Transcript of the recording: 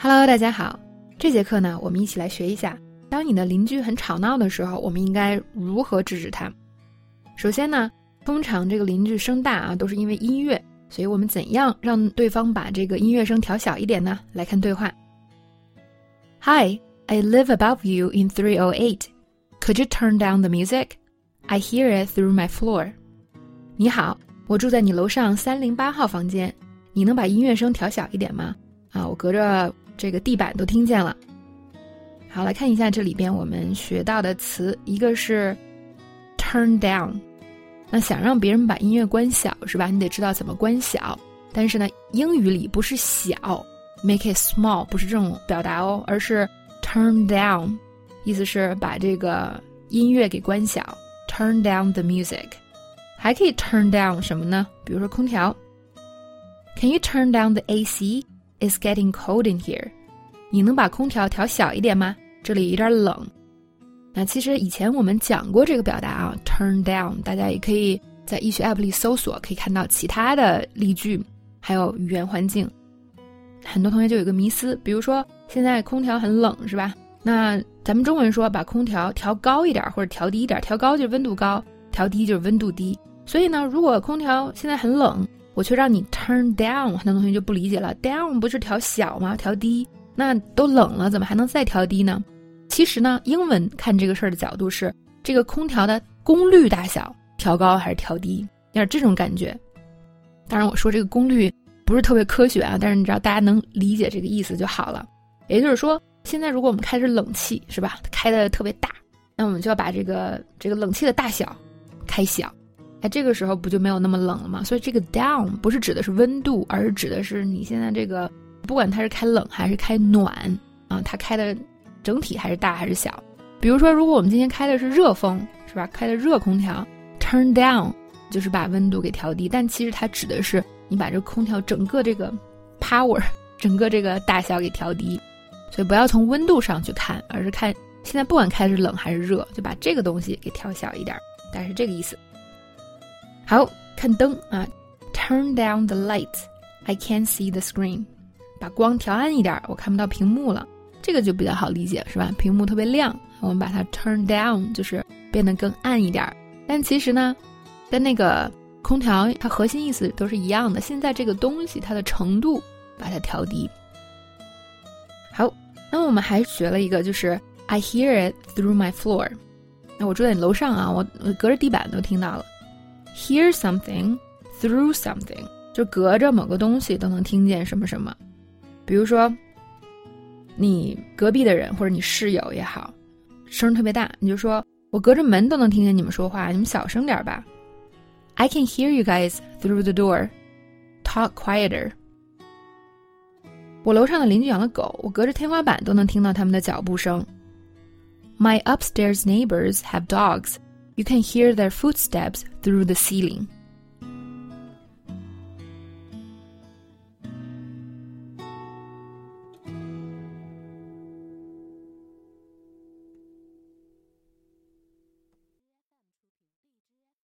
Hello，大家好。这节课呢，我们一起来学一下，当你的邻居很吵闹的时候，我们应该如何制止他。首先呢，通常这个邻居声大啊，都是因为音乐，所以我们怎样让对方把这个音乐声调小一点呢？来看对话。Hi, I live above you in 308. Could you turn down the music? I hear it through my floor. 你好，我住在你楼上三零八号房间，你能把音乐声调小一点吗？啊，我隔着。这个地板都听见了。好，来看一下这里边我们学到的词，一个是 turn down。那想让别人把音乐关小，是吧？你得知道怎么关小。但是呢，英语里不是小，make it small，不是这种表达哦，而是 turn down，意思是把这个音乐给关小，turn down the music。还可以 turn down 什么呢？比如说空调，Can you turn down the AC？It's getting cold in here，你能把空调调小一点吗？这里有点冷。那其实以前我们讲过这个表达啊，turn down，大家也可以在易学 App 里搜索，可以看到其他的例句，还有语言环境。很多同学就有个迷思，比如说现在空调很冷，是吧？那咱们中文说把空调调高一点或者调低一点，调高就是温度高，调低就是温度低。所以呢，如果空调现在很冷。我却让你 turn down，很多同学就不理解了。down 不是调小吗？调低，那都冷了，怎么还能再调低呢？其实呢，英文看这个事儿的角度是，这个空调的功率大小调高还是调低，有点这种感觉。当然，我说这个功率不是特别科学啊，但是你知道大家能理解这个意思就好了。也就是说，现在如果我们开着冷气，是吧？开的特别大，那我们就要把这个这个冷气的大小开小。那，这个时候不就没有那么冷了吗？所以这个 down 不是指的是温度，而是指的是你现在这个，不管它是开冷还是开暖啊，它开的整体还是大还是小。比如说，如果我们今天开的是热风，是吧？开的热空调，turn down 就是把温度给调低，但其实它指的是你把这空调整个这个 power，整个这个大小给调低。所以不要从温度上去看，而是看现在不管开是冷还是热，就把这个东西给调小一点，大概是这个意思。好看灯啊，Turn down the light. I can't see the screen. 把光调暗一点，我看不到屏幕了。这个就比较好理解，是吧？屏幕特别亮，我们把它 turn down，就是变得更暗一点。但其实呢，跟那个空调它核心意思都是一样的。现在这个东西它的程度把它调低。好，那我们还学了一个，就是 I hear it through my floor。那我住在你楼上啊，我我隔着地板都听到了。Hear something through something，就隔着某个东西都能听见什么什么。比如说，你隔壁的人或者你室友也好，声特别大，你就说我隔着门都能听见你们说话，你们小声点吧。I can hear you guys through the door. Talk quieter. 我楼上的邻居养了狗，我隔着天花板都能听到他们的脚步声。My upstairs neighbors have dogs. You can hear their footsteps through the ceiling.